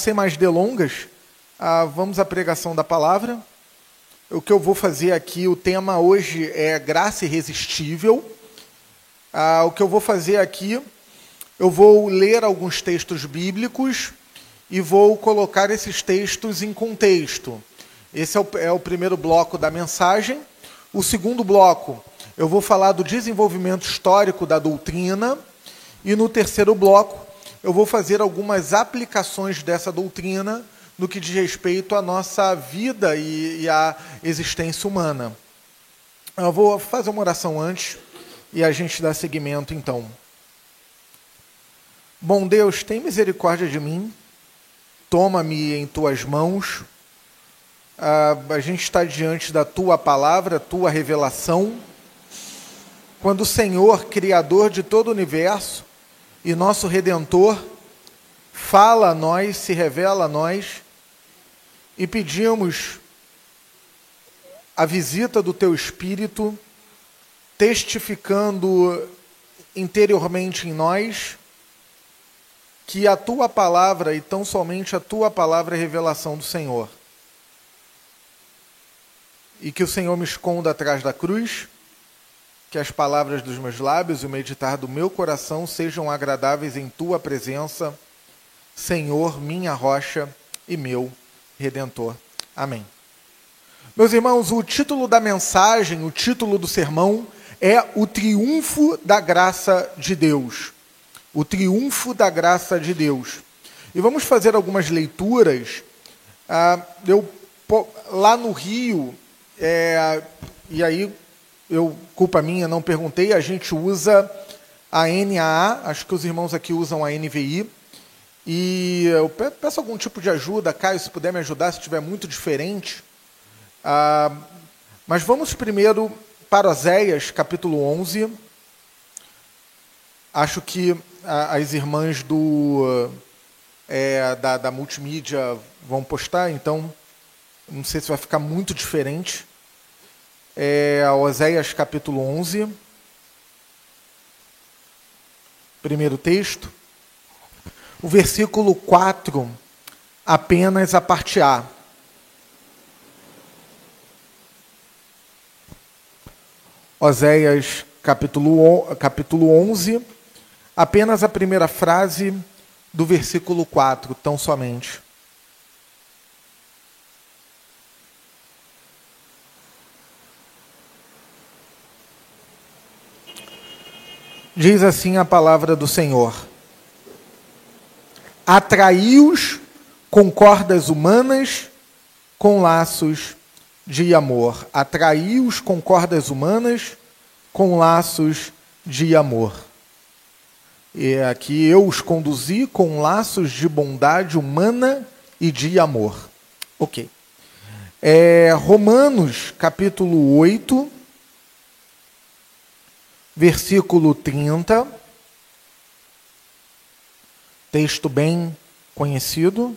sem mais delongas, ah, vamos à pregação da palavra. O que eu vou fazer aqui, o tema hoje é graça irresistível. Ah, o que eu vou fazer aqui, eu vou ler alguns textos bíblicos e vou colocar esses textos em contexto. Esse é o, é o primeiro bloco da mensagem. O segundo bloco, eu vou falar do desenvolvimento histórico da doutrina. E no terceiro bloco, eu vou fazer algumas aplicações dessa doutrina no que diz respeito à nossa vida e, e à existência humana. Eu vou fazer uma oração antes e a gente dá seguimento então. Bom Deus, tem misericórdia de mim, toma-me em tuas mãos. Ah, a gente está diante da tua palavra, tua revelação. Quando o Senhor, Criador de todo o universo, e nosso Redentor fala a nós, se revela a nós, e pedimos a visita do Teu Espírito, testificando interiormente em nós que a Tua palavra e tão somente a Tua palavra é revelação do Senhor. E que o Senhor me esconda atrás da cruz que as palavras dos meus lábios e o meditar do meu coração sejam agradáveis em tua presença, Senhor, minha rocha e meu redentor. Amém. Meus irmãos, o título da mensagem, o título do sermão é O Triunfo da Graça de Deus. O Triunfo da Graça de Deus. E vamos fazer algumas leituras. Ah, eu, lá no Rio, é, e aí eu culpa minha, não perguntei, a gente usa a NAA, acho que os irmãos aqui usam a NVI. E eu peço algum tipo de ajuda, Caio, se puder me ajudar, se estiver muito diferente. Ah, mas vamos primeiro para Oséias, capítulo 11. Acho que as irmãs do, é, da, da multimídia vão postar, então não sei se vai ficar muito diferente é Oséias capítulo 11. Primeiro texto. O versículo 4, apenas a parte A. Oséias capítulo, capítulo 11, apenas a primeira frase do versículo 4, tão somente. Diz assim a palavra do Senhor: Atraiu-os com cordas humanas, com laços de amor. Atraiu-os com cordas humanas, com laços de amor. E aqui eu os conduzi com laços de bondade humana e de amor. Ok. É, Romanos, capítulo 8, versículo 30, texto bem conhecido,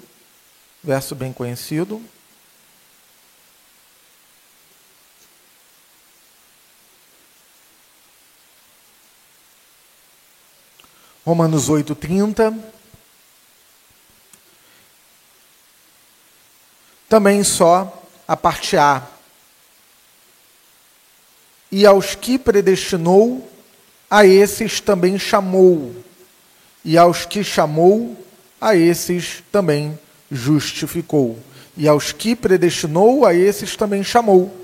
verso bem conhecido. Romanos 8:30 Também só a parte A. E aos que predestinou, a esses também chamou, e aos que chamou, a esses também justificou, e aos que predestinou, a esses também chamou,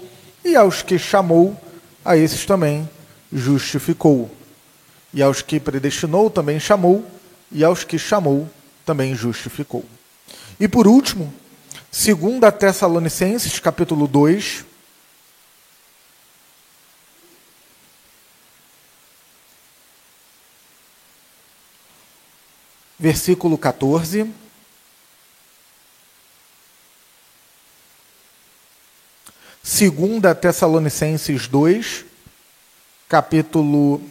e aos que chamou, a esses também justificou, e aos que predestinou, também chamou, e aos que chamou, também justificou. E por último, 2 Tessalonicenses, capítulo 2, versículo 14. Segunda Tessalonicenses 2, capítulo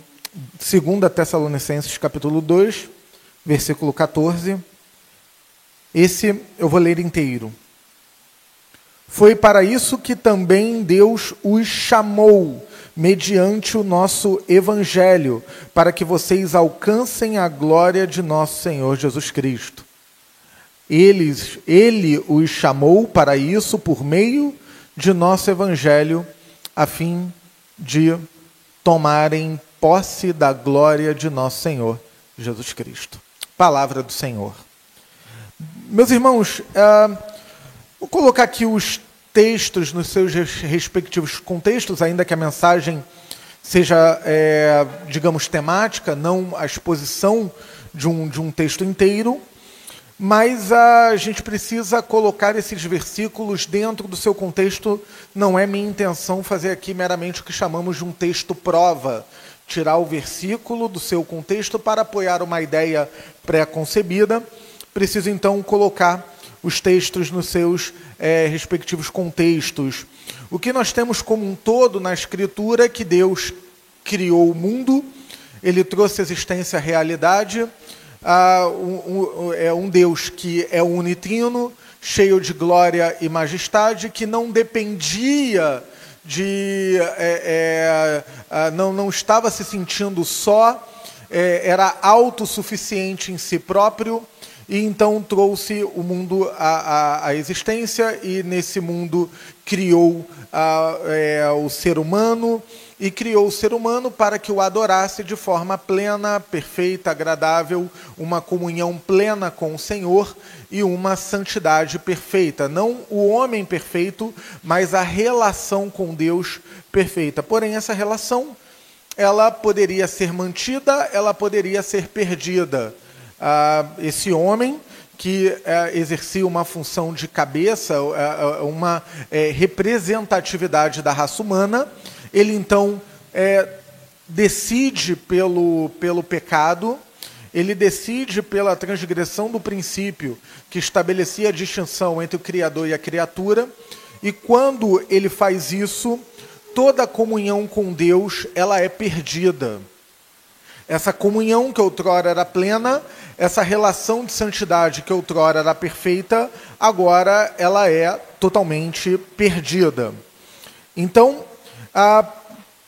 Segunda Tessalonicenses capítulo 2, versículo 14. Esse eu vou ler inteiro. Foi para isso que também Deus os chamou mediante o nosso evangelho, para que vocês alcancem a glória de nosso Senhor Jesus Cristo. Eles, ele os chamou para isso por meio de nosso evangelho, a fim de tomarem posse da glória de nosso Senhor Jesus Cristo. Palavra do Senhor. Meus irmãos, uh, vou colocar aqui os textos nos seus respectivos contextos, ainda que a mensagem seja, é, digamos, temática, não a exposição de um, de um texto inteiro, mas a gente precisa colocar esses versículos dentro do seu contexto. Não é minha intenção fazer aqui meramente o que chamamos de um texto prova, tirar o versículo do seu contexto para apoiar uma ideia pré-concebida. Preciso então colocar os textos nos seus é, respectivos contextos. O que nós temos como um todo na Escritura é que Deus criou o mundo, ele trouxe existência à realidade, ah, um, um, é um Deus que é unitrino, cheio de glória e majestade, que não dependia de. É, é, não, não estava se sentindo só, é, era autossuficiente em si próprio e então trouxe o mundo à, à, à existência e nesse mundo criou é, o ser humano e criou o ser humano para que o adorasse de forma plena, perfeita, agradável, uma comunhão plena com o Senhor e uma santidade perfeita. Não o homem perfeito, mas a relação com Deus perfeita. Porém, essa relação ela poderia ser mantida, ela poderia ser perdida ah, esse homem que eh, exercia uma função de cabeça, eh, eh, uma representatividade da raça humana, ele então decide pelo, pelo pecado, ele decide pela transgressão do princípio que estabelecia a distinção entre o Criador e a criatura, e quando ele faz isso, toda a comunhão com Deus ela é perdida. Essa comunhão que outrora era plena, essa relação de santidade que outrora era perfeita, agora ela é totalmente perdida. Então, ah,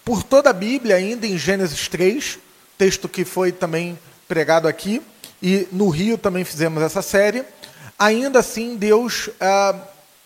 por toda a Bíblia, ainda em Gênesis 3, texto que foi também pregado aqui, e no Rio também fizemos essa série, ainda assim Deus, ah,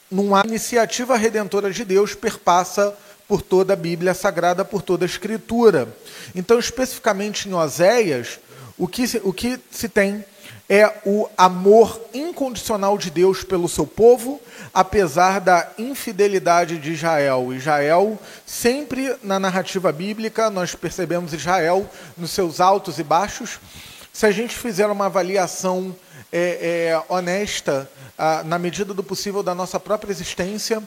numa iniciativa redentora de Deus, perpassa por toda a Bíblia Sagrada, por toda a Escritura. Então, especificamente em Oséias, o que, se, o que se tem é o amor incondicional de Deus pelo seu povo, apesar da infidelidade de Israel. Israel, sempre na narrativa bíblica, nós percebemos Israel nos seus altos e baixos. Se a gente fizer uma avaliação é, é, honesta, ah, na medida do possível, da nossa própria existência,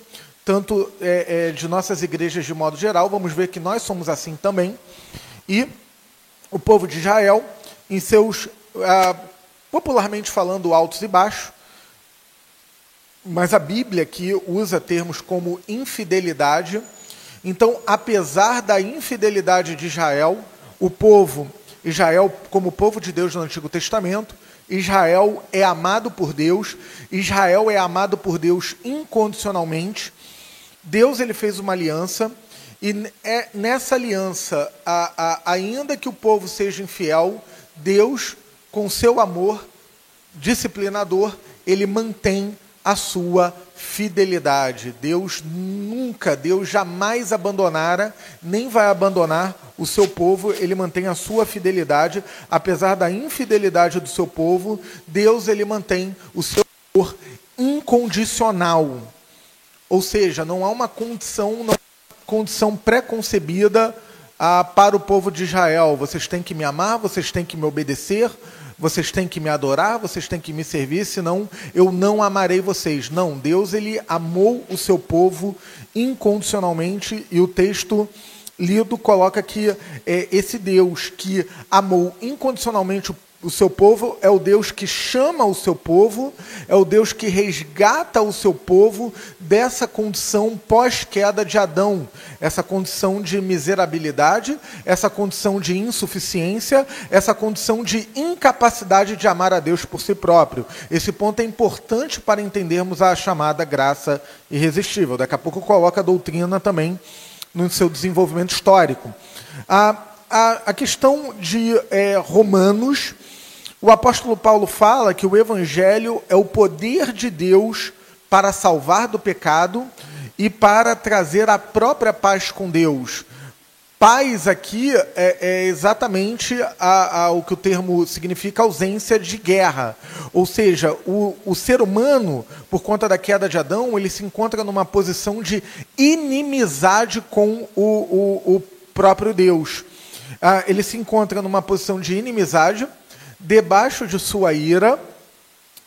tanto é, é, de nossas igrejas de modo geral, vamos ver que nós somos assim também. E o povo de Israel, em seus, ah, popularmente falando, altos e baixos, mas a Bíblia que usa termos como infidelidade. Então, apesar da infidelidade de Israel, o povo, Israel, como povo de Deus no Antigo Testamento, Israel é amado por Deus, Israel é amado por Deus incondicionalmente, Deus ele fez uma aliança e é nessa aliança, a, a, ainda que o povo seja infiel, Deus, com seu amor disciplinador, ele mantém a sua fidelidade. Deus nunca, Deus jamais abandonara, nem vai abandonar o seu povo, ele mantém a sua fidelidade, apesar da infidelidade do seu povo, Deus ele mantém o seu amor incondicional. Ou seja, não há uma condição, não condição pré-concebida ah, para o povo de Israel. Vocês têm que me amar, vocês têm que me obedecer, vocês têm que me adorar, vocês têm que me servir, senão eu não amarei vocês. Não, Deus ele amou o seu povo incondicionalmente e o texto lido coloca que é, esse Deus que amou incondicionalmente o o seu povo, é o Deus que chama o seu povo, é o Deus que resgata o seu povo dessa condição pós-queda de Adão, essa condição de miserabilidade, essa condição de insuficiência, essa condição de incapacidade de amar a Deus por si próprio. Esse ponto é importante para entendermos a chamada graça irresistível. Daqui a pouco coloca a doutrina também no seu desenvolvimento histórico. A, a, a questão de é, Romanos o apóstolo Paulo fala que o evangelho é o poder de Deus para salvar do pecado e para trazer a própria paz com Deus. Paz aqui é, é exatamente a, a, o que o termo significa ausência de guerra. Ou seja, o, o ser humano, por conta da queda de Adão, ele se encontra numa posição de inimizade com o, o, o próprio Deus. Ah, ele se encontra numa posição de inimizade, debaixo de sua ira,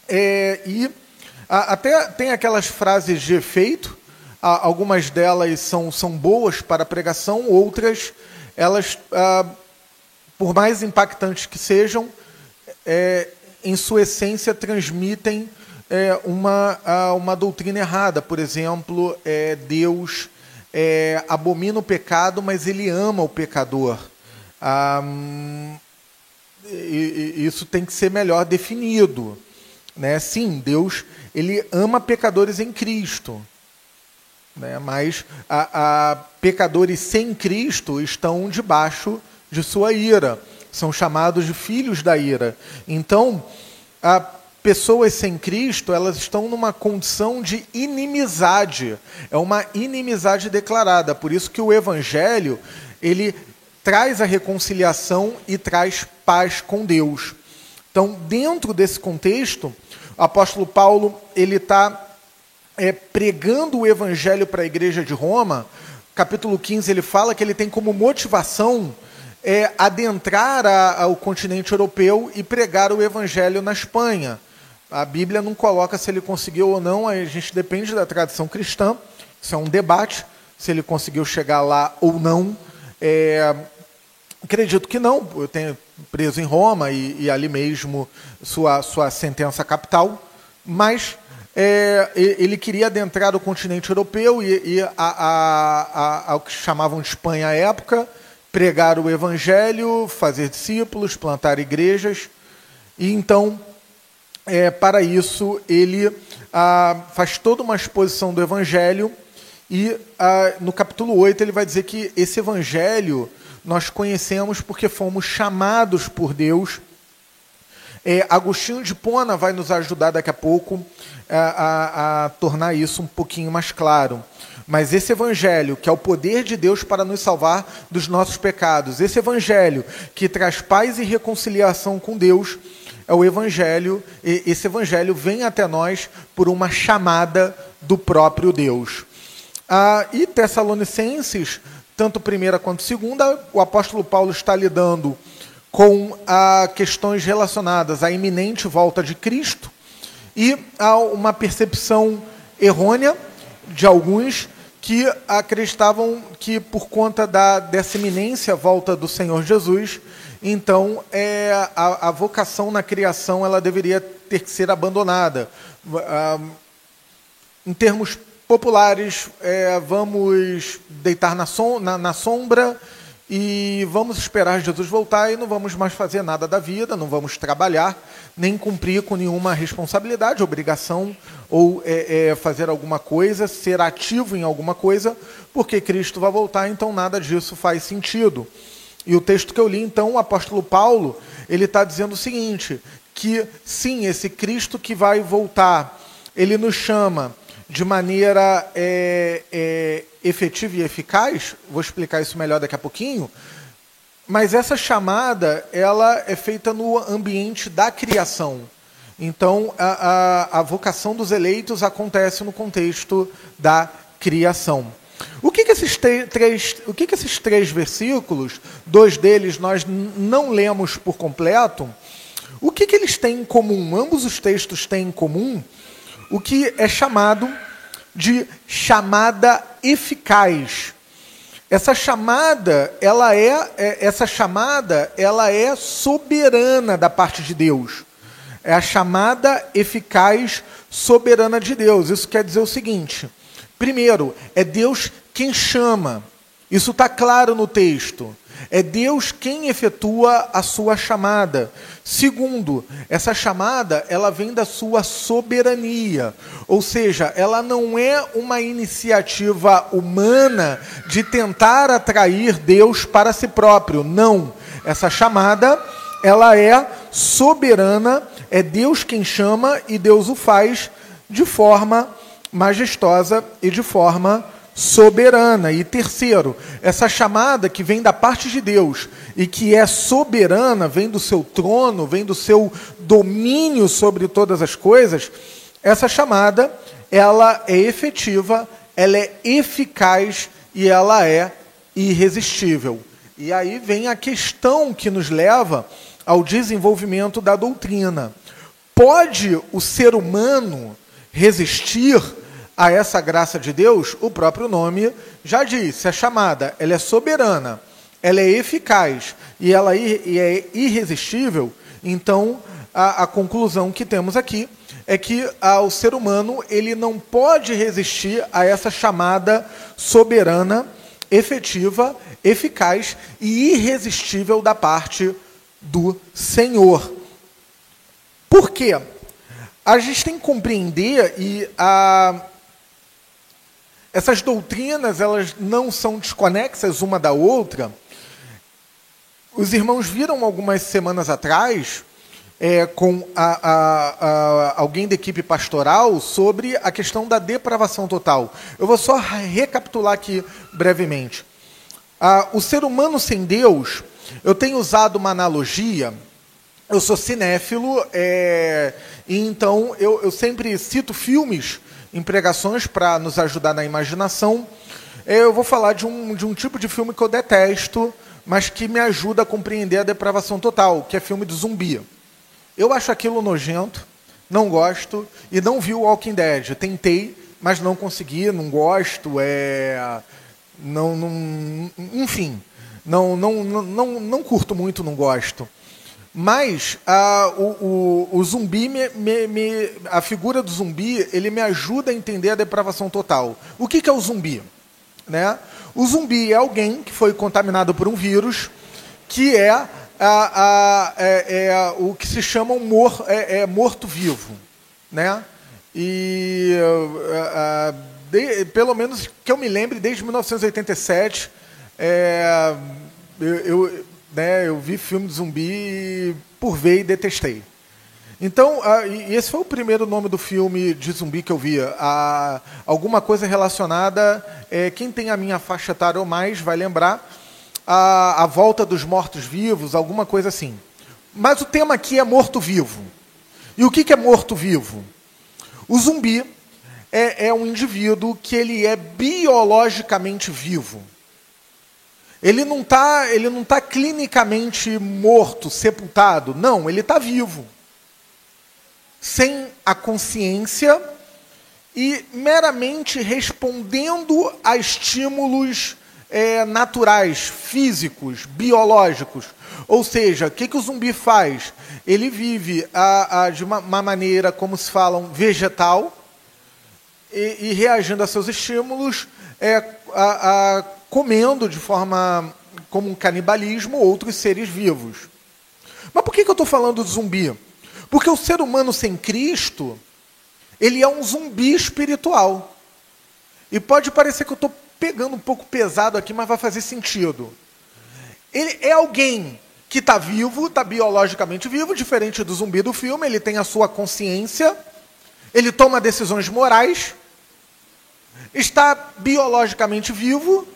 é, e até tem aquelas frases de efeito algumas delas são, são boas para pregação, outras, elas, ah, por mais impactantes que sejam, é, em sua essência transmitem é, uma, uma doutrina errada. Por exemplo, é, Deus é, abomina o pecado, mas ele ama o pecador. E isso tem que ser melhor definido. Né? Sim, Deus ele ama pecadores em Cristo. Né? Mas a, a, pecadores sem Cristo estão debaixo de sua ira, são chamados de filhos da ira. Então, a pessoas sem Cristo, elas estão numa condição de inimizade. É uma inimizade declarada. Por isso que o evangelho, ele traz a reconciliação e traz paz com Deus. Então, dentro desse contexto, o apóstolo Paulo, ele está é, pregando o evangelho para a igreja de Roma, capítulo 15, ele fala que ele tem como motivação é, adentrar ao continente europeu e pregar o evangelho na Espanha. A Bíblia não coloca se ele conseguiu ou não, a gente depende da tradição cristã, isso é um debate, se ele conseguiu chegar lá ou não. É, acredito que não, eu tenho preso em Roma e, e ali mesmo sua, sua sentença capital, mas é, ele queria adentrar o continente europeu e, e a, a, a, ao que chamavam de Espanha à época, pregar o evangelho, fazer discípulos, plantar igrejas. E então, é, para isso, ele faz toda uma exposição do evangelho e no capítulo 8 ele vai dizer que esse evangelho nós conhecemos porque fomos chamados por Deus. É, Agostinho de Pona vai nos ajudar daqui a pouco a, a, tornar isso um pouquinho mais claro. Mas esse evangelho, que é o poder de Deus para nos salvar dos nossos pecados, esse evangelho que traz paz e reconciliação com Deus, é o evangelho, esse evangelho vem até nós por uma chamada do próprio Deus. Ah, e Tessalonicenses, tanto primeira quanto segunda, o apóstolo Paulo está lidando com ah, questões relacionadas à iminente volta de Cristo e há uma percepção errônea de alguns que acreditavam que por conta da, dessa iminência volta do Senhor Jesus, então é, a, a vocação na criação ela deveria ter que ser abandonada. Ah, em termos populares, é, vamos deitar na, som, na, na sombra e vamos esperar Jesus voltar e não vamos mais fazer nada da vida, não vamos trabalhar, nem cumprir com nenhuma responsabilidade, obrigação ou é, é, fazer alguma coisa, ser ativo em alguma coisa, porque Cristo vai voltar, então nada disso faz sentido. E o texto que eu li, então, o apóstolo Paulo, ele está dizendo o seguinte, que sim, esse Cristo que vai voltar, ele nos chama de maneira é, é, efetiva e eficaz, vou explicar isso melhor daqui a pouquinho, mas essa chamada ela é feita no ambiente da criação. Então, a, a, a vocação dos eleitos acontece no contexto da criação. O que, que, esses, três, o que, que esses três versículos, dois deles nós não lemos por completo, o que, que eles têm em comum? Ambos os textos têm em comum o que é chamado de chamada eficaz. Essa chamada, ela é, é, essa chamada, ela é soberana da parte de Deus. É a chamada eficaz soberana de Deus. Isso quer dizer o seguinte: primeiro, é Deus quem chama. Isso está claro no texto. É Deus quem efetua a sua chamada. Segundo, essa chamada, ela vem da sua soberania. Ou seja, ela não é uma iniciativa humana de tentar atrair Deus para si próprio. Não. Essa chamada, ela é soberana, é Deus quem chama e Deus o faz de forma majestosa e de forma soberana. E terceiro, essa chamada que vem da parte de Deus e que é soberana, vem do seu trono, vem do seu domínio sobre todas as coisas, essa chamada, ela é efetiva, ela é eficaz e ela é irresistível. E aí vem a questão que nos leva ao desenvolvimento da doutrina. Pode o ser humano resistir a essa graça de Deus? O próprio nome já diz, é chamada, ela é soberana, ela é eficaz e ela é irresistível. Então, a, a conclusão que temos aqui é que ah, o ser humano ele não pode resistir a essa chamada soberana, efetiva, eficaz e irresistível da parte do Senhor. Por quê? A gente tem que compreender e a, essas doutrinas elas não são desconexas uma da outra. Os irmãos viram algumas semanas atrás é, com a, a, a, alguém da equipe pastoral sobre a questão da depravação total. Eu vou só recapitular aqui brevemente. Ah, o ser humano sem Deus, eu tenho usado uma analogia. Eu sou cinéfilo, é, e então eu, eu sempre cito filmes em pregações para nos ajudar na imaginação. É, eu vou falar de um, de um tipo de filme que eu detesto, mas que me ajuda a compreender a depravação total, que é filme de zumbi. Eu acho aquilo nojento, não gosto e não vi o Walking Dead. Tentei, mas não consegui, não gosto, é não, não enfim, não, não, não, não curto muito, não gosto. Mas a, o, o, o zumbi, me, me, me, a figura do zumbi, ele me ajuda a entender a depravação total. O que, que é o zumbi? Né? O zumbi é alguém que foi contaminado por um vírus, que é a, a, é, é, o que se chama um mor, é, é morto-vivo. Né? E de, pelo menos que eu me lembre, desde 1987, é, eu, eu, né, eu vi filme de zumbi por ver e detestei. Então, e esse foi o primeiro nome do filme de zumbi que eu via. alguma coisa relacionada. É, quem tem a minha faixa etária ou mais vai lembrar a, a volta dos mortos-vivos, alguma coisa assim. Mas o tema aqui é morto-vivo. E o que, que é morto-vivo? O zumbi é, é um indivíduo que ele é biologicamente vivo. Ele não está tá clinicamente morto, sepultado. Não, ele está vivo. Sem a consciência e meramente respondendo a estímulos é, naturais, físicos, biológicos. Ou seja, o que, que o zumbi faz? Ele vive a, a, de uma, uma, maneira, como se falam, vegetal, e, e reagindo a seus estímulos, é, a, a, comendo de forma como um canibalismo outros seres vivos. Mas por que, que eu estou falando de zumbi? Porque o ser humano sem Cristo, ele é um zumbi espiritual. E pode parecer que eu estou pegando um pouco pesado aqui, mas vai fazer sentido. Ele é alguém que está vivo, está biologicamente vivo, diferente do zumbi do filme, ele tem a sua consciência, ele toma decisões morais, está biologicamente vivo,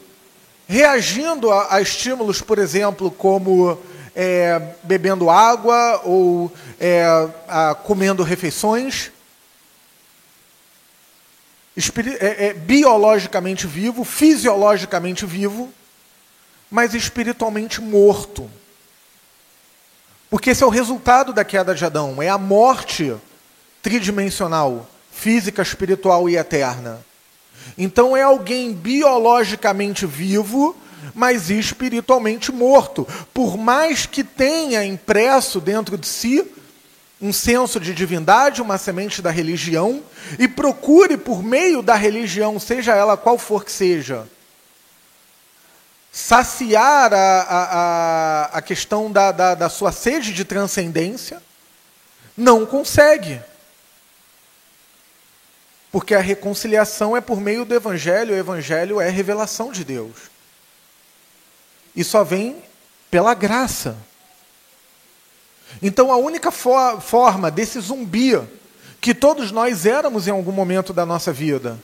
reagindo a, a estímulos, por exemplo, como é, bebendo água ou é, a, comendo refeições é, é, biologicamente vivo, fisiologicamente vivo, mas espiritualmente morto. Porque esse é o resultado da queda de Adão, é a morte tridimensional, física, espiritual e eterna. Então é alguém biologicamente vivo, mas espiritualmente morto. Por mais que tenha impresso dentro de si um senso de divindade, uma semente da religião, e procure por meio da religião, seja ela qual for que seja, saciar a, a, a questão da, da, da sua sede de transcendência, não consegue. Porque a reconciliação é por meio do Evangelho, o Evangelho é revelação de Deus. E só vem pela graça. Então a única for forma desse zumbi que todos nós éramos em algum momento da nossa vida,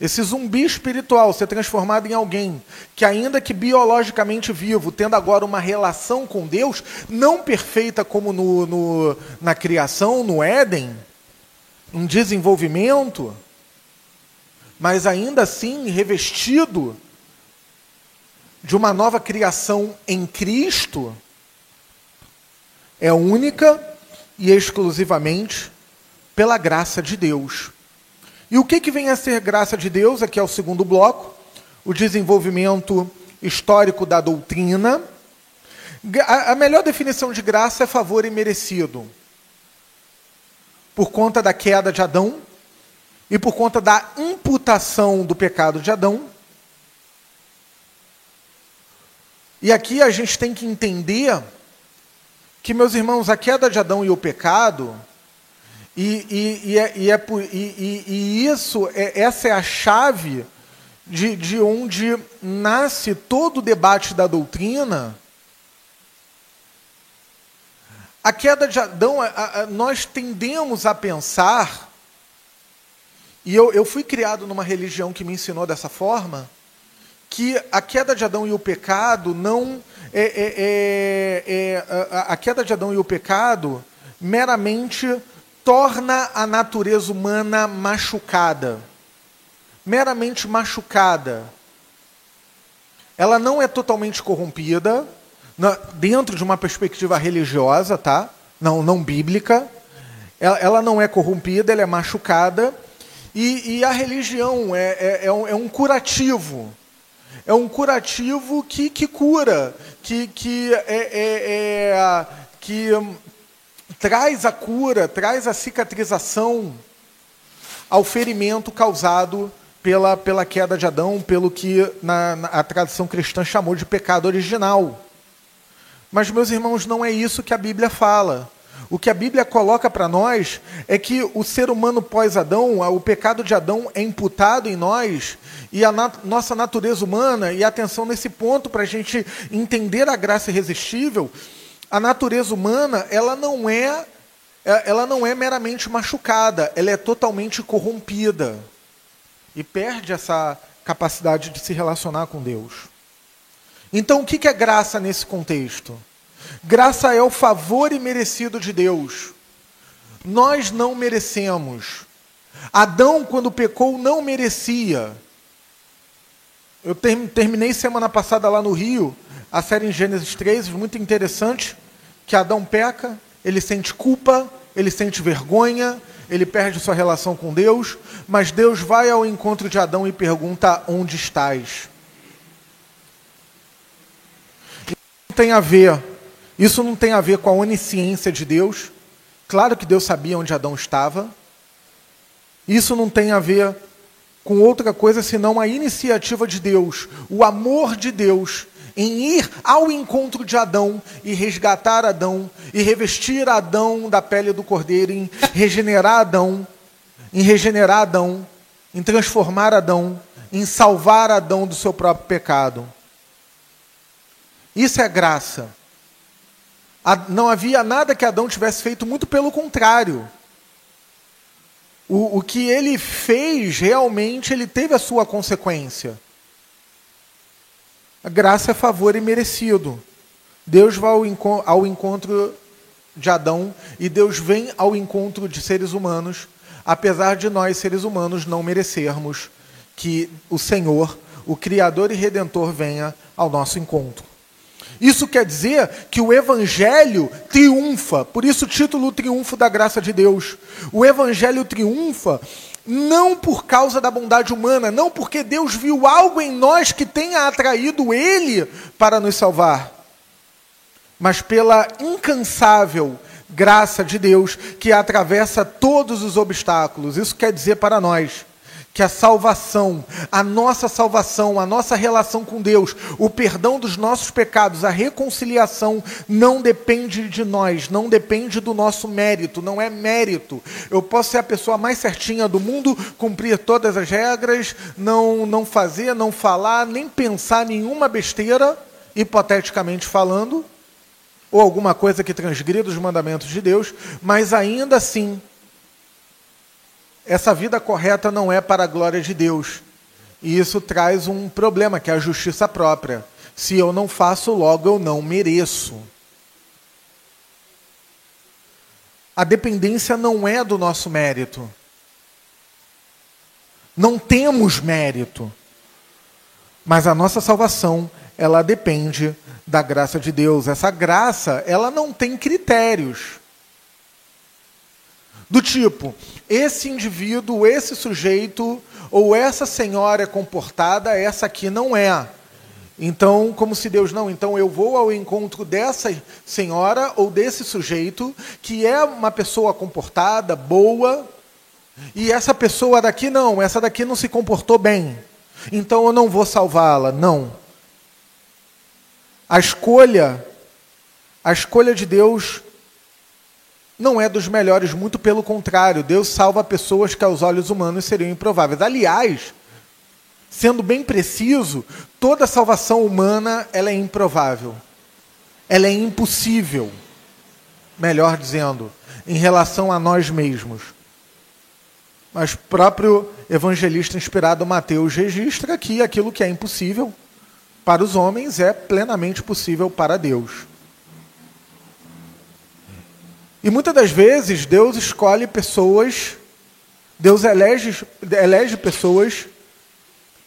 esse zumbi espiritual ser transformado em alguém que, ainda que biologicamente vivo, tendo agora uma relação com Deus, não perfeita como no, no na criação, no Éden, um desenvolvimento, mas ainda assim revestido de uma nova criação em Cristo, é única e exclusivamente pela graça de Deus. E o que, que vem a ser graça de Deus? Aqui é o segundo bloco, o desenvolvimento histórico da doutrina. A melhor definição de graça é favor imerecido. Por conta da queda de Adão e por conta da imputação do pecado de Adão. E aqui a gente tem que entender que, meus irmãos, a queda de Adão e o pecado, e, e, e, é, e, é, e, e isso, é, essa é a chave de, de onde nasce todo o debate da doutrina. A queda de Adão, a, a, nós tendemos a pensar, e eu, eu fui criado numa religião que me ensinou dessa forma, que a queda de Adão e o pecado não é, é, é, é a, a queda de Adão e o pecado meramente torna a natureza humana machucada, meramente machucada. Ela não é totalmente corrompida dentro de uma perspectiva religiosa, tá? Não, não bíblica. Ela, ela não é corrompida, ela é machucada. E, e a religião é, é, é, um, é um curativo é um curativo que, que cura, que, que, é, é, é, que hum, traz a cura, traz a cicatrização ao ferimento causado pela, pela queda de Adão, pelo que na, na, a tradição cristã chamou de pecado original. Mas, meus irmãos, não é isso que a Bíblia fala. O que a Bíblia coloca para nós é que o ser humano pós-Adão, o pecado de Adão é imputado em nós e a nat nossa natureza humana, e atenção nesse ponto para a gente entender a graça irresistível, a natureza humana ela não é, é ela não é meramente machucada, ela é totalmente corrompida e perde essa capacidade de se relacionar com Deus. Então, o que é graça nesse contexto? Graça é o favor imerecido de Deus. Nós não merecemos. Adão, quando pecou, não merecia. Eu terminei semana passada lá no Rio, a série em Gênesis 3, muito interessante, que Adão peca, ele sente culpa, ele sente vergonha, ele perde sua relação com Deus, mas Deus vai ao encontro de Adão e pergunta: onde estás? Isso tem a ver isso não tem a ver com a onisciência de Deus. Claro que Deus sabia onde Adão estava. Isso não tem a ver com outra coisa senão a iniciativa de Deus, o amor de Deus em ir ao encontro de Adão e resgatar Adão e revestir Adão da pele do cordeiro, em regenerar Adão, em regenerar Adão, em transformar Adão, em salvar Adão do seu próprio pecado. Isso é graça não havia nada que Adão tivesse feito, muito pelo contrário. O, o que ele fez, realmente, ele teve a sua consequência. A graça é favor e merecido. Deus vai ao, ao encontro de Adão e Deus vem ao encontro de seres humanos, apesar de nós, seres humanos, não merecermos que o Senhor, o Criador e Redentor, venha ao nosso encontro. Isso quer dizer que o Evangelho triunfa, por isso o título Triunfo da Graça de Deus. O Evangelho triunfa não por causa da bondade humana, não porque Deus viu algo em nós que tenha atraído Ele para nos salvar, mas pela incansável graça de Deus que atravessa todos os obstáculos. Isso quer dizer para nós que a salvação, a nossa salvação, a nossa relação com Deus, o perdão dos nossos pecados, a reconciliação não depende de nós, não depende do nosso mérito, não é mérito. Eu posso ser a pessoa mais certinha do mundo, cumprir todas as regras, não não fazer, não falar, nem pensar nenhuma besteira, hipoteticamente falando, ou alguma coisa que transgrida os mandamentos de Deus, mas ainda assim, essa vida correta não é para a glória de Deus. E isso traz um problema, que é a justiça própria. Se eu não faço, logo eu não mereço. A dependência não é do nosso mérito. Não temos mérito. Mas a nossa salvação, ela depende da graça de Deus. Essa graça, ela não tem critérios. Do tipo, esse indivíduo, esse sujeito ou essa senhora é comportada, essa aqui não é. Então, como se Deus não, então eu vou ao encontro dessa senhora ou desse sujeito que é uma pessoa comportada, boa, e essa pessoa daqui não, essa daqui não se comportou bem. Então eu não vou salvá-la, não. A escolha, a escolha de Deus não é dos melhores, muito pelo contrário. Deus salva pessoas que aos olhos humanos seriam improváveis. Aliás, sendo bem preciso, toda salvação humana ela é improvável. Ela é impossível. Melhor dizendo, em relação a nós mesmos. Mas próprio evangelista inspirado Mateus registra que aquilo que é impossível para os homens é plenamente possível para Deus. E muitas das vezes Deus escolhe pessoas, Deus elege, elege pessoas,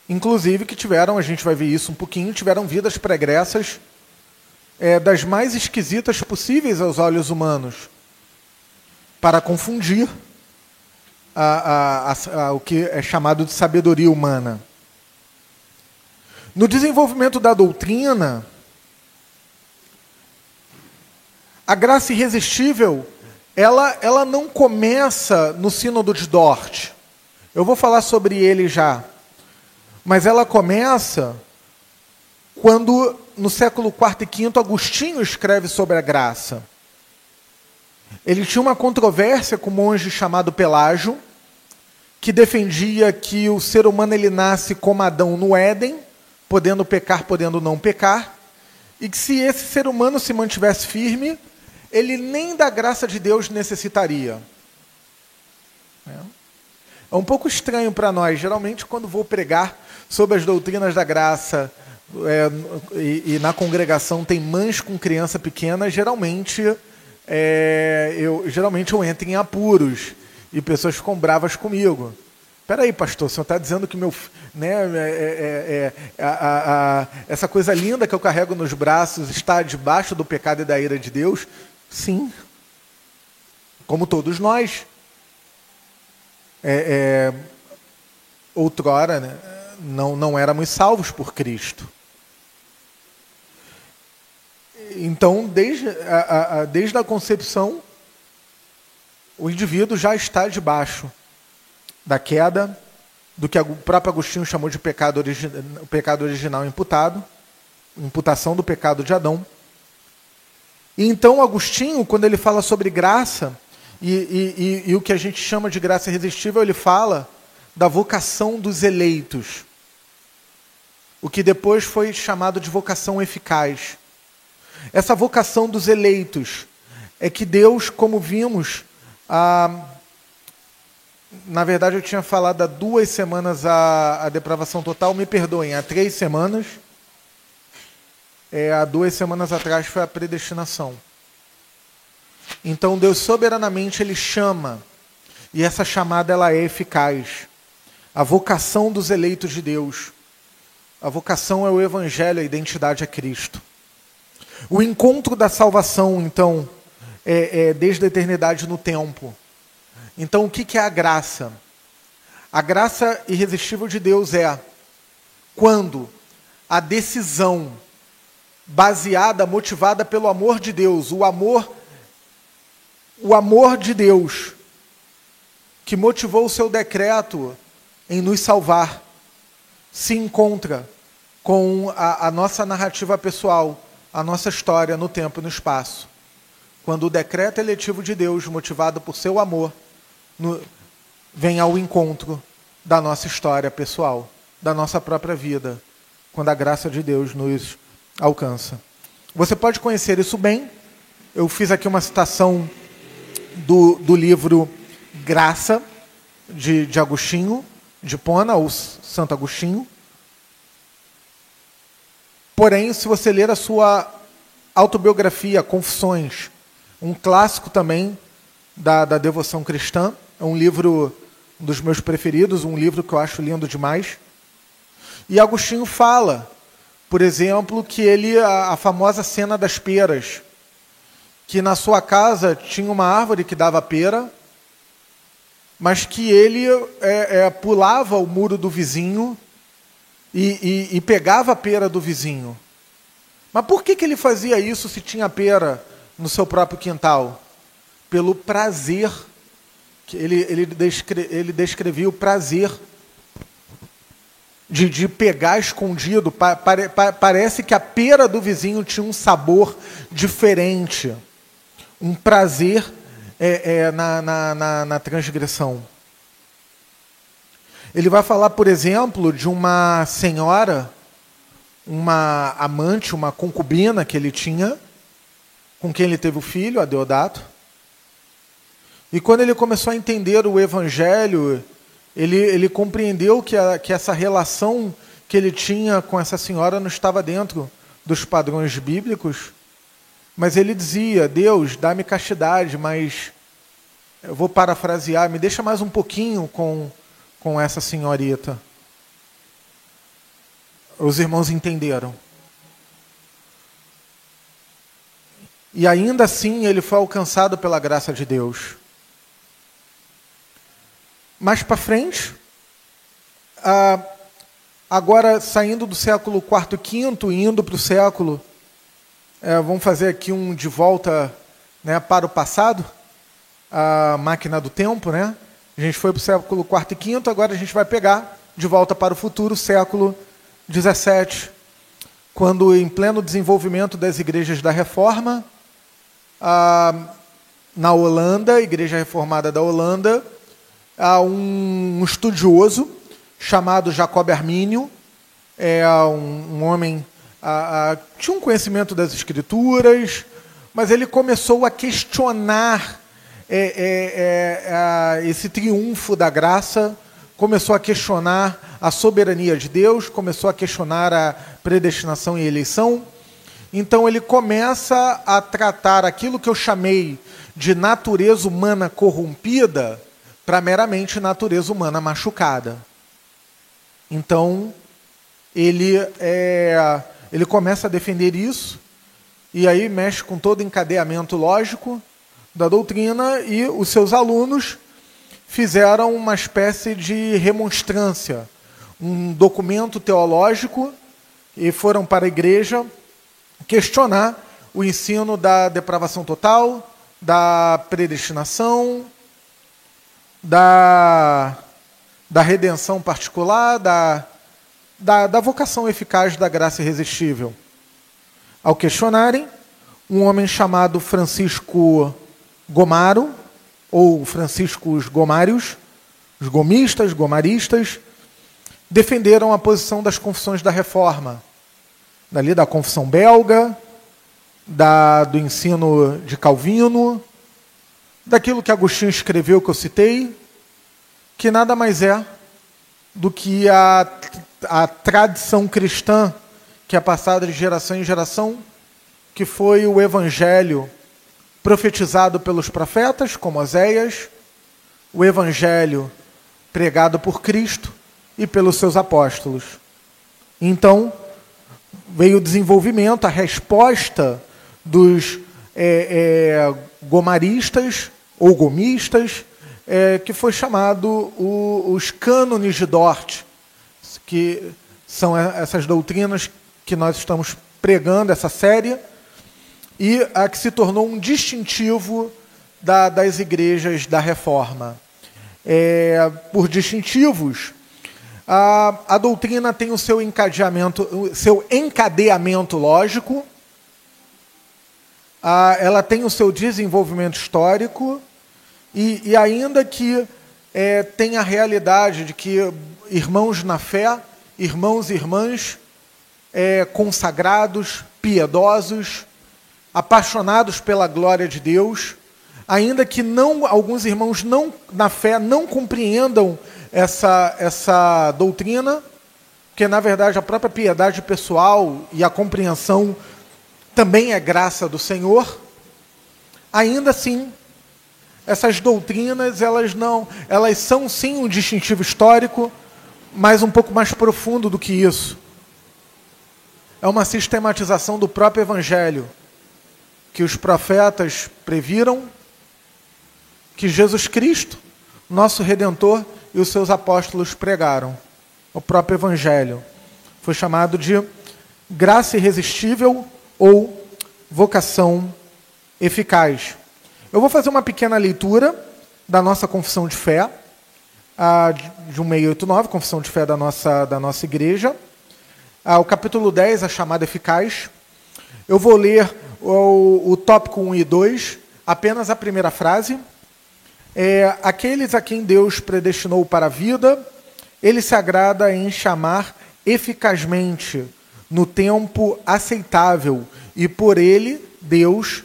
inclusive que tiveram, a gente vai ver isso um pouquinho, tiveram vidas pregressas é, das mais esquisitas possíveis aos olhos humanos, para confundir a, a, a, o que é chamado de sabedoria humana. No desenvolvimento da doutrina, a graça irresistível, ela, ela não começa no Sínodo de Dort. Eu vou falar sobre ele já. Mas ela começa quando, no século IV e V, Agostinho escreve sobre a graça. Ele tinha uma controvérsia com um monge chamado Pelágio, que defendia que o ser humano ele nasce como Adão no Éden, podendo pecar, podendo não pecar, e que se esse ser humano se mantivesse firme, ele nem da graça de Deus necessitaria. É um pouco estranho para nós. Geralmente, quando vou pregar sobre as doutrinas da graça é, e, e, na congregação tem mães com criança pequena, geralmente é, eu geralmente eu entro em apuros e pessoas ficam bravas comigo. Peraí, pastor, o senhor está dizendo que meu, né, é, é, é, a, a, a, essa coisa linda que eu carrego nos braços está debaixo do pecado e da ira de Deus? Sim. Como todos nós. É, é, outrora, né, não, não éramos salvos por Cristo. Então, desde a, desde a concepção, o indivíduo já está debaixo da queda, do que o próprio Agostinho chamou de pecado, origi pecado original imputado, imputação do pecado de Adão. E então Agostinho, quando ele fala sobre graça, e, e, e, e o que a gente chama de graça irresistível, ele fala da vocação dos eleitos. O que depois foi chamado de vocação eficaz. Essa vocação dos eleitos é que Deus, como vimos, na verdade, eu tinha falado há duas semanas a, a depravação total, me perdoem, há três semanas. É, há duas semanas atrás foi a predestinação. Então Deus soberanamente ele chama, e essa chamada ela é eficaz. A vocação dos eleitos de Deus. A vocação é o evangelho, a identidade é Cristo. O encontro da salvação, então, é, é desde a eternidade no tempo. Então, o que é a graça? A graça irresistível de Deus é quando a decisão baseada, motivada pelo amor de Deus, o amor o amor de Deus que motivou o seu decreto em nos salvar se encontra com a, a nossa narrativa pessoal, a nossa história no tempo e no espaço. Quando o decreto eletivo de Deus, motivado por seu amor, no, vem ao encontro da nossa história pessoal, da nossa própria vida, quando a graça de Deus nos alcança. Você pode conhecer isso bem eu fiz aqui uma citação do, do livro Graça, de, de Agostinho, de Pona, ou Santo Agostinho. Porém, se você ler a sua autobiografia, Confissões, um clássico também da, da devoção cristã, é um livro dos meus preferidos, um livro que eu acho lindo demais. E Agostinho fala, por exemplo, que ele a, a famosa cena das peras, que na sua casa tinha uma árvore que dava pera, mas que ele é, é, pulava o muro do vizinho e, e, e, pegava a pera do vizinho. Mas por que, que ele fazia isso se tinha pera no seu próprio quintal? Pelo prazer. que Ele, ele, descre, ele descrevia o prazer de, de pegar escondido. Pa, pare, pa, parece que a pera do vizinho tinha um sabor diferente um prazer é, é, na, na, na, na transgressão. Ele vai falar, por exemplo, de uma senhora, uma amante, uma concubina que ele tinha, com quem ele teve o filho, Adeodato. E quando ele começou a entender o evangelho, ele, ele compreendeu que, a, que essa relação que ele tinha com essa senhora não estava dentro dos padrões bíblicos, mas ele dizia: Deus, dá-me castidade, mas eu vou parafrasear, me deixa mais um pouquinho com, com essa senhorita. Os irmãos entenderam. E ainda assim ele foi alcançado pela graça de Deus. Mais para frente, ah, agora saindo do século IV, V, indo para o século é, vamos fazer aqui um de volta né, para o passado, a máquina do tempo, né? A gente foi para o século IV e V, agora a gente vai pegar de volta para o futuro, século XVII, quando, em pleno desenvolvimento das igrejas da Reforma, a, na Holanda, Igreja Reformada da Holanda, há um, estudioso chamado Jacob Arminio, é um, um homem a, a, tinha um conhecimento das escrituras, mas ele começou a questionar é, é, é, a, esse triunfo da graça, começou a questionar a soberania de Deus, começou a questionar a predestinação e eleição. Então ele começa a tratar aquilo que eu chamei de natureza humana corrompida para meramente natureza humana machucada. Então ele é, ele começa a defender isso, e aí mexe com todo o encadeamento lógico da doutrina, e os seus alunos fizeram uma espécie de remonstrância, um documento teológico, e foram para a igreja questionar o ensino da depravação total, da predestinação, da, da redenção particular, da da, da vocação eficaz da graça irresistível. Ao questionarem, um homem chamado Francisco Gomaro, ou Franciscos Gomários, os gomistas, gomaristas, defenderam a posição das confissões da reforma, dali da confissão belga, da, do ensino de Calvino, daquilo que Agostinho escreveu, que eu citei, que nada mais é do que a a tradição cristã que é passada de geração em geração, que foi o evangelho profetizado pelos profetas, como Oséias, o evangelho pregado por Cristo e pelos seus apóstolos. Então, veio o desenvolvimento, a resposta dos é, é, gomaristas ou gomistas, é, que foi chamado o, os cânones de Dort, que são essas doutrinas que nós estamos pregando, essa série, e a que se tornou um distintivo da, das igrejas da reforma. É, por distintivos, a, a doutrina tem o seu encadeamento, o seu encadeamento lógico, a, ela tem o seu desenvolvimento histórico, e, e ainda que é, tem a realidade de que irmãos na fé, irmãos e irmãs é, consagrados, piedosos, apaixonados pela glória de Deus, ainda que não alguns irmãos não na fé não compreendam essa essa doutrina, porque na verdade a própria piedade pessoal e a compreensão também é graça do Senhor. Ainda assim, essas doutrinas, elas não, elas são sim um distintivo histórico, mas um pouco mais profundo do que isso. É uma sistematização do próprio evangelho que os profetas previram que Jesus Cristo, nosso redentor, e os seus apóstolos pregaram. O próprio evangelho foi chamado de graça irresistível ou vocação eficaz. Eu vou fazer uma pequena leitura da nossa confissão de fé, a, de 1689, confissão de fé da nossa, da nossa igreja. o capítulo 10, a chamada eficaz. Eu vou ler o, o tópico 1 e 2, apenas a primeira frase. É, aqueles a quem Deus predestinou para a vida, ele se agrada em chamar eficazmente, no tempo aceitável, e por ele, Deus,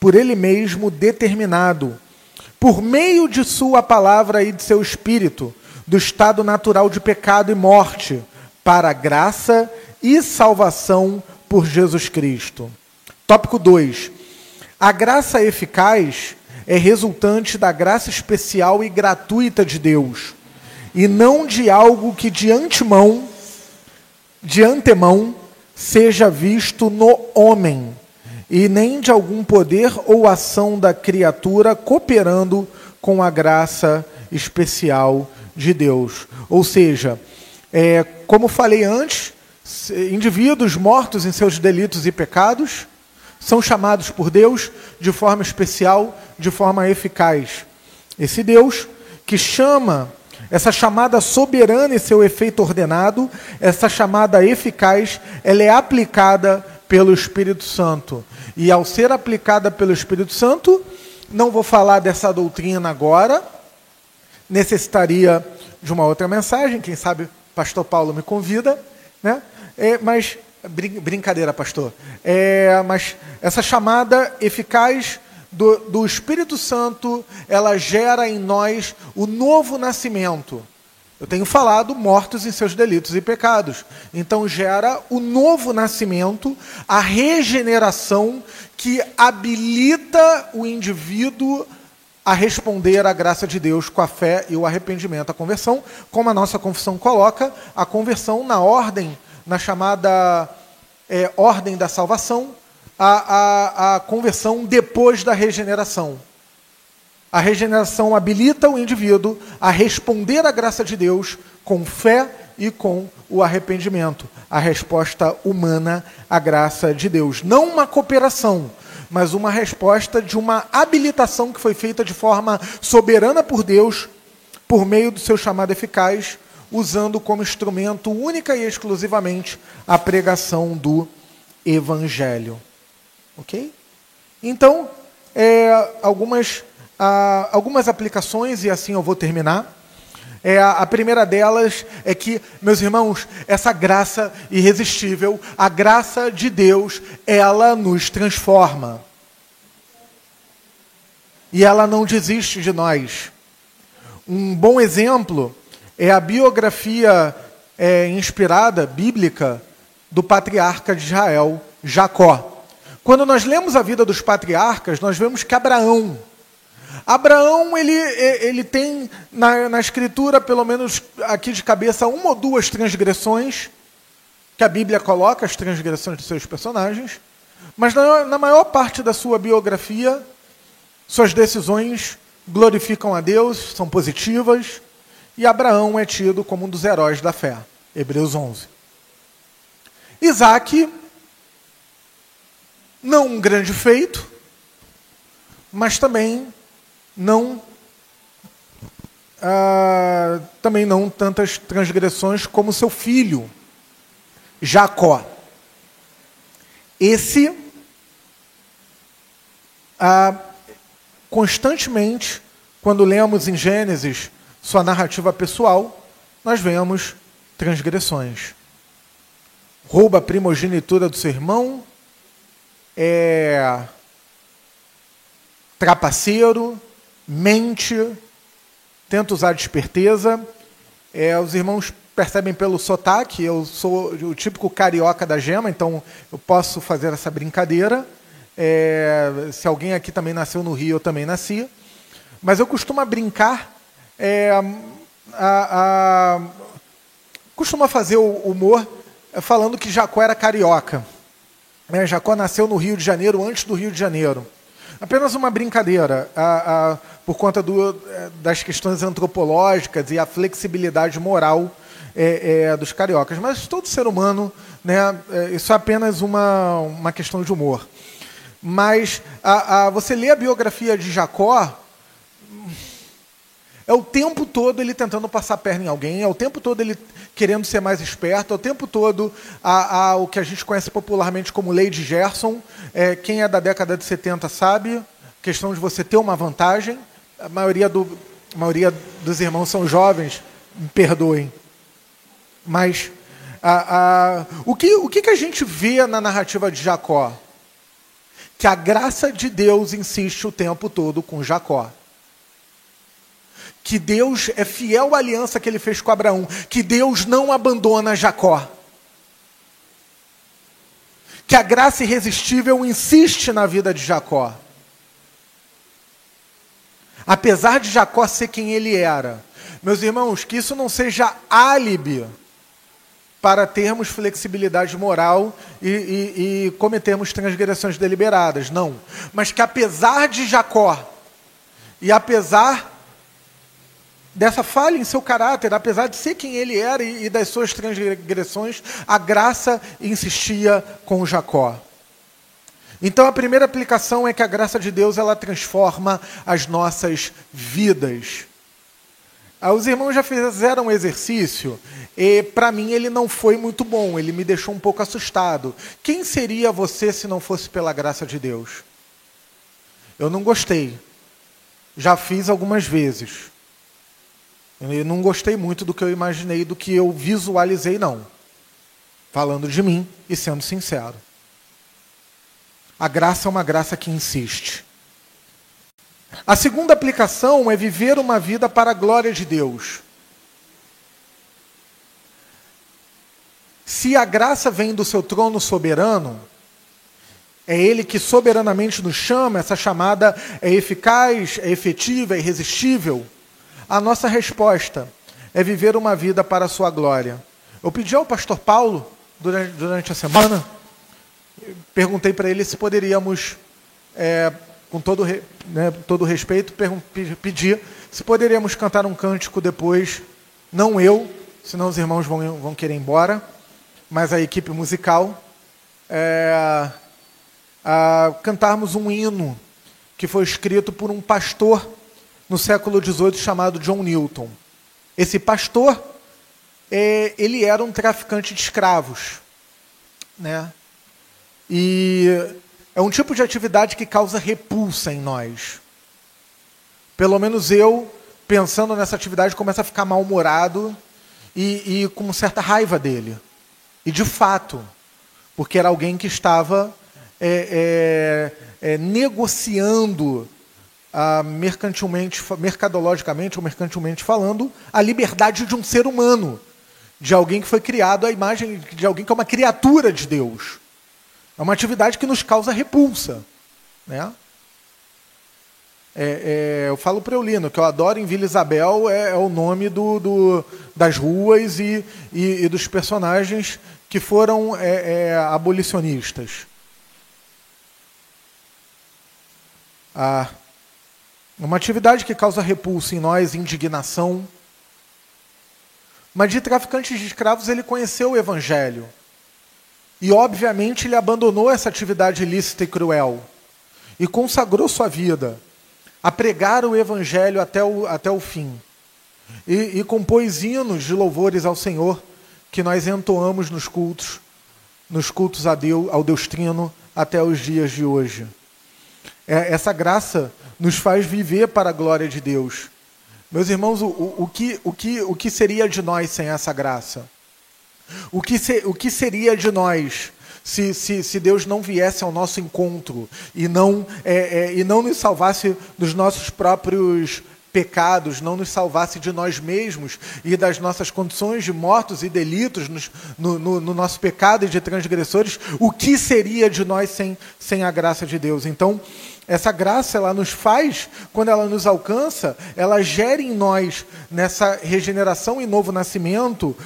por ele mesmo determinado, por meio de sua palavra e de seu espírito, do estado natural de pecado e morte, para a graça e salvação por Jesus Cristo. Tópico 2. A graça eficaz é resultante da graça especial e gratuita de Deus, e não de algo que de antemão, de antemão, seja visto no homem e nem de algum poder ou ação da criatura cooperando com a graça especial de Deus. Ou seja, é, como falei antes, indivíduos mortos em seus delitos e pecados são chamados por Deus de forma especial, de forma eficaz. Esse Deus que chama essa chamada soberana e seu efeito ordenado, essa chamada eficaz, ela é aplicada pelo Espírito Santo. E ao ser aplicada pelo Espírito Santo, não vou falar dessa doutrina agora, necessitaria de uma outra mensagem, quem sabe pastor Paulo me convida, né? É, mas brin brincadeira, pastor. É, mas essa chamada eficaz do, do Espírito Santo, ela gera em nós o novo nascimento. Eu tenho falado mortos em seus delitos e pecados. Então gera o novo nascimento, a regeneração que habilita o indivíduo a responder à graça de Deus com a fé e o arrependimento. A conversão, como a nossa confissão coloca, a conversão na ordem, na chamada é, ordem da salvação, a, a, a conversão depois da regeneração. A regeneração habilita o indivíduo a responder à graça de Deus com fé e com o arrependimento. A resposta humana à graça de Deus. Não uma cooperação, mas uma resposta de uma habilitação que foi feita de forma soberana por Deus, por meio do seu chamado eficaz, usando como instrumento única e exclusivamente a pregação do Evangelho. Ok? Então, é, algumas ah, algumas aplicações, e assim eu vou terminar. É, a primeira delas é que, meus irmãos, essa graça irresistível, a graça de Deus, ela nos transforma. E ela não desiste de nós. Um bom exemplo é a biografia é, inspirada, bíblica, do patriarca de Israel, Jacó. Quando nós lemos a vida dos patriarcas, nós vemos que Abraão, Abraão, ele, ele tem na, na escritura, pelo menos aqui de cabeça, uma ou duas transgressões, que a Bíblia coloca, as transgressões de seus personagens, mas na, na maior parte da sua biografia, suas decisões glorificam a Deus, são positivas, e Abraão é tido como um dos heróis da fé. Hebreus 11. Isaac, não um grande feito, mas também não ah, também não tantas transgressões como seu filho Jacó. Esse ah, constantemente, quando lemos em Gênesis sua narrativa pessoal, nós vemos transgressões. Rouba a primogenitura do seu irmão, é trapaceiro, mente, tenta usar desperteza. É, os irmãos percebem pelo sotaque, eu sou o típico carioca da gema, então eu posso fazer essa brincadeira. É, se alguém aqui também nasceu no Rio, eu também nasci. Mas eu costumo brincar, é, a, a, costuma fazer o humor falando que Jacó era carioca. É, Jacó nasceu no Rio de Janeiro, antes do Rio de Janeiro. Apenas uma brincadeira, a, a, por conta do, é, das questões antropológicas e a flexibilidade moral é, é, dos cariocas. Mas todo ser humano, né, é, isso é apenas uma, uma questão de humor. Mas a, você lê a biografia de Jacó, é o tempo todo ele tentando passar perna em alguém, é o tempo todo ele querendo ser mais esperto, é o tempo todo a, a, o que a gente conhece popularmente como lei de Gerson. É, quem é da década de 70 sabe, questão de você ter uma vantagem. A maioria, do, a maioria dos irmãos são jovens, me perdoem. Mas a, a, o, que, o que a gente vê na narrativa de Jacó? Que a graça de Deus insiste o tempo todo com Jacó que Deus é fiel à aliança que ele fez com Abraão, que Deus não abandona Jacó. Que a graça irresistível insiste na vida de Jacó. Apesar de Jacó ser quem ele era. Meus irmãos, que isso não seja álibi para termos flexibilidade moral e, e, e cometermos transgressões deliberadas. Não. Mas que apesar de Jacó e apesar dessa falha em seu caráter, apesar de ser quem ele era e, e das suas transgressões, a graça insistia com Jacó. Então a primeira aplicação é que a graça de Deus ela transforma as nossas vidas. Ah, os irmãos já fizeram um exercício e para mim ele não foi muito bom, ele me deixou um pouco assustado. Quem seria você se não fosse pela graça de Deus? Eu não gostei. Já fiz algumas vezes. Eu não gostei muito do que eu imaginei, do que eu visualizei, não. Falando de mim e sendo sincero. A graça é uma graça que insiste. A segunda aplicação é viver uma vida para a glória de Deus. Se a graça vem do seu trono soberano, é Ele que soberanamente nos chama, essa chamada é eficaz, é efetiva, é irresistível. A nossa resposta é viver uma vida para a sua glória. Eu pedi ao pastor Paulo, durante, durante a semana, perguntei para ele se poderíamos, é, com todo, né, todo respeito, pedir se poderíamos cantar um cântico depois, não eu, senão os irmãos vão, vão querer ir embora, mas a equipe musical, é, a cantarmos um hino que foi escrito por um pastor no século XVIII chamado John Newton. Esse pastor, é, ele era um traficante de escravos, né? E é um tipo de atividade que causa repulsa em nós. Pelo menos eu, pensando nessa atividade, começo a ficar mal-humorado e, e com certa raiva dele. E de fato, porque era alguém que estava é, é, é, negociando ah, mercantilmente, mercadologicamente ou mercantilmente falando, a liberdade de um ser humano, de alguém que foi criado à imagem de alguém que é uma criatura de Deus. É uma atividade que nos causa repulsa. Né? É, é, eu falo para o Eulino que eu adoro em Vila Isabel é, é o nome do, do, das ruas e, e, e, dos personagens que foram é, é, abolicionistas. Ah, uma atividade que causa repulsa em nós, indignação. Mas de traficantes de escravos ele conheceu o Evangelho. E, obviamente, ele abandonou essa atividade ilícita e cruel. E consagrou sua vida a pregar o Evangelho até o, até o fim. E, e compôs hinos de louvores ao Senhor que nós entoamos nos cultos, nos cultos a Deus, ao Deus Trino até os dias de hoje. É, essa graça nos faz viver para a glória de Deus. Meus irmãos, o, o, que, o, que, o que seria de nós sem essa graça? O que, se, o que seria de nós se, se, se Deus não viesse ao nosso encontro e não, é, é, e não nos salvasse dos nossos próprios pecados, não nos salvasse de nós mesmos e das nossas condições de mortos e delitos nos, no, no, no, nosso pecado e de transgressores, o que seria de nós sem, sem a graça de Deus? Então, essa graça, ela nos faz, quando ela nos alcança, ela gera em nós, nessa regeneração e novo nascimento,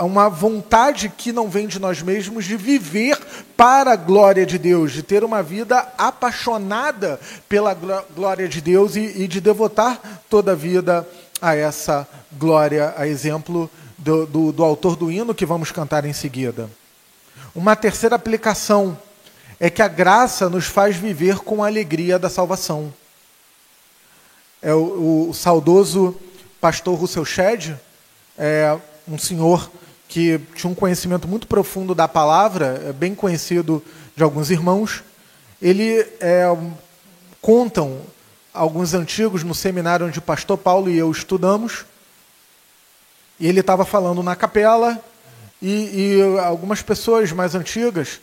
uma vontade que não vem de nós mesmos de viver para a glória de Deus, de ter uma vida apaixonada pela glória de Deus e, e de devotar toda a vida a essa glória, a exemplo do, do, do autor do hino que vamos cantar em seguida. Uma terceira aplicação é que a graça nos faz viver com a alegria da salvação. É o, o saudoso pastor Russell Shedd, é um senhor que tinha um conhecimento muito profundo da palavra, é bem conhecido de alguns irmãos. Ele é, contam alguns antigos no seminário onde o pastor Paulo e eu estudamos. E ele estava falando na capela e, e algumas pessoas mais antigas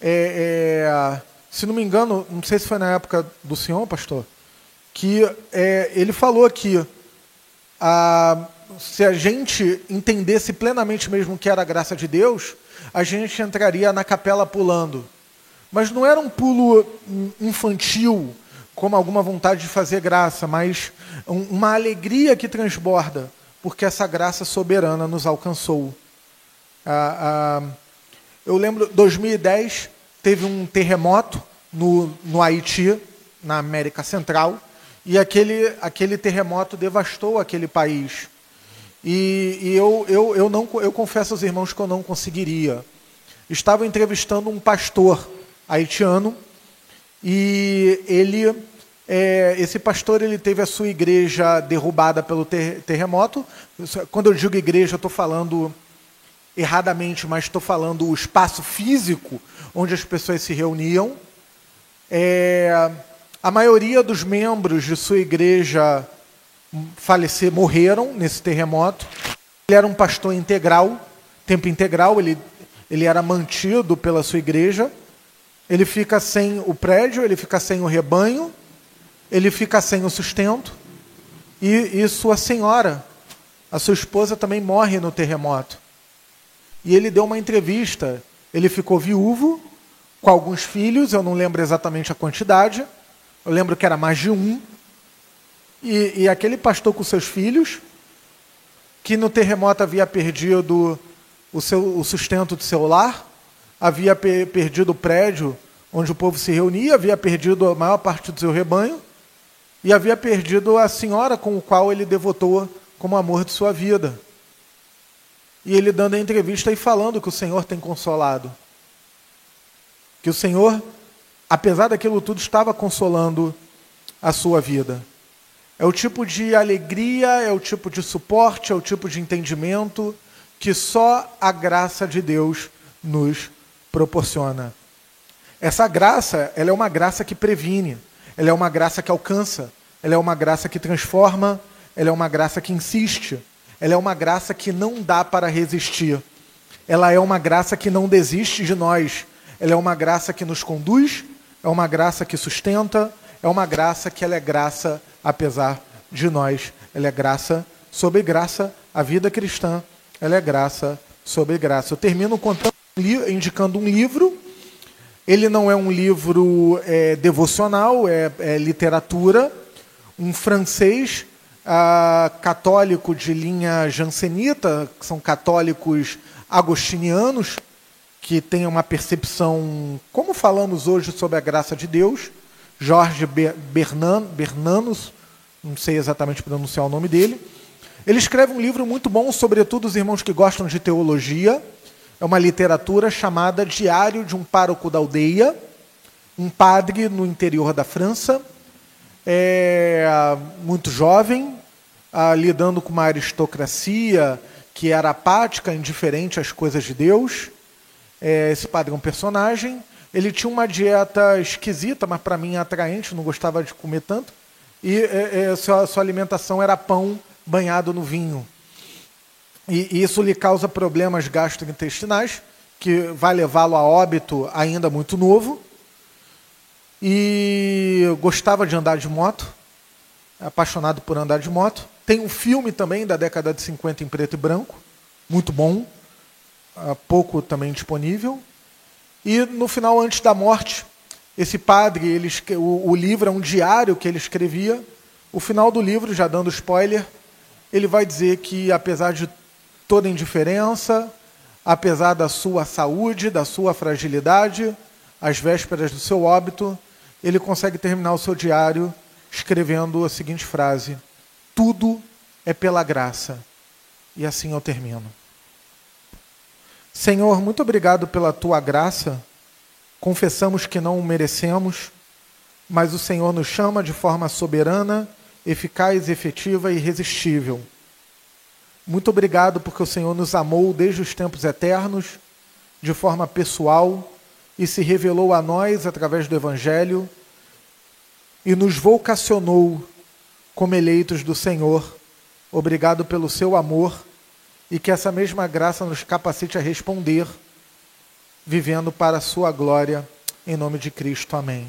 é, é, se não me engano, não sei se foi na época do senhor, pastor, que é, ele falou aqui, a, se a gente entendesse plenamente mesmo que era a graça de Deus, a gente entraria na capela pulando. Mas não era um pulo infantil, como alguma vontade de fazer graça, mas uma alegria que transborda, porque essa graça soberana nos alcançou. Ah, ah, eu lembro, 2010, teve um terremoto no, no Haiti, na América Central, e aquele, aquele terremoto devastou aquele país. E, e eu, eu, eu, não, eu confesso aos irmãos que eu não conseguiria. Estava entrevistando um pastor haitiano, e ele, é, esse pastor ele teve a sua igreja derrubada pelo ter, terremoto. Quando eu digo igreja, estou falando erradamente, mas estou falando o espaço físico onde as pessoas se reuniam. É, a maioria dos membros de sua igreja falecer, morreram nesse terremoto. Ele era um pastor integral, tempo integral, ele, ele era mantido pela sua igreja. Ele fica sem o prédio, ele fica sem o rebanho, ele fica sem o sustento. E, e sua senhora, a sua esposa, também morre no terremoto. E ele deu uma entrevista. Ele ficou viúvo, com alguns filhos, eu não lembro exatamente a quantidade. Eu lembro que era mais de um. E, e aquele pastor com seus filhos, que no terremoto havia perdido o, seu, o sustento do seu lar, havia pe perdido o prédio onde o povo se reunia, havia perdido a maior parte do seu rebanho, e havia perdido a senhora com o qual ele devotou como amor de sua vida e ele dando a entrevista e falando que o Senhor tem consolado. Que o Senhor, apesar daquilo tudo, estava consolando a sua vida. É o tipo de alegria, é o tipo de suporte, é o tipo de entendimento que só a graça de Deus nos proporciona. Essa graça, ela é uma graça que previne, ela é uma graça que alcança, ela é uma graça que transforma, ela é uma graça que insiste. Ela é uma graça que não dá para resistir. Ela é uma graça que não desiste de nós. Ela é uma graça que nos conduz, é uma graça que sustenta, é uma graça que ela é graça apesar de nós. Ela é graça sobre graça. A vida cristã, ela é graça sobre graça. Eu termino contando, indicando um livro. Ele não é um livro é, devocional, é, é literatura. Um francês católico de linha jansenita, que são católicos agostinianos, que têm uma percepção, como falamos hoje sobre a graça de Deus, Jorge Bernan, Bernanos, não sei exatamente pronunciar o nome dele. Ele escreve um livro muito bom, sobretudo os irmãos que gostam de teologia. É uma literatura chamada Diário de um Pároco da Aldeia, um padre no interior da França, é, muito jovem, ah, lidando com uma aristocracia que era apática, indiferente às coisas de Deus. É, esse padre é um personagem. Ele tinha uma dieta esquisita, mas para mim atraente, não gostava de comer tanto. E é, é, sua, sua alimentação era pão banhado no vinho. E, e isso lhe causa problemas gastrointestinais que vai levá-lo a óbito ainda muito novo. E gostava de andar de moto, apaixonado por andar de moto. Tem um filme também da década de 50 em preto e branco, muito bom, pouco também disponível. E no final, antes da morte, esse padre, ele, o, o livro é um diário que ele escrevia. O final do livro, já dando spoiler, ele vai dizer que, apesar de toda indiferença, apesar da sua saúde, da sua fragilidade, às vésperas do seu óbito, ele consegue terminar o seu diário escrevendo a seguinte frase: Tudo é pela graça. E assim eu termino. Senhor, muito obrigado pela tua graça. Confessamos que não o merecemos, mas o Senhor nos chama de forma soberana, eficaz, efetiva e irresistível. Muito obrigado porque o Senhor nos amou desde os tempos eternos, de forma pessoal, e se revelou a nós através do Evangelho e nos vocacionou como eleitos do Senhor. Obrigado pelo seu amor e que essa mesma graça nos capacite a responder, vivendo para a sua glória, em nome de Cristo. Amém.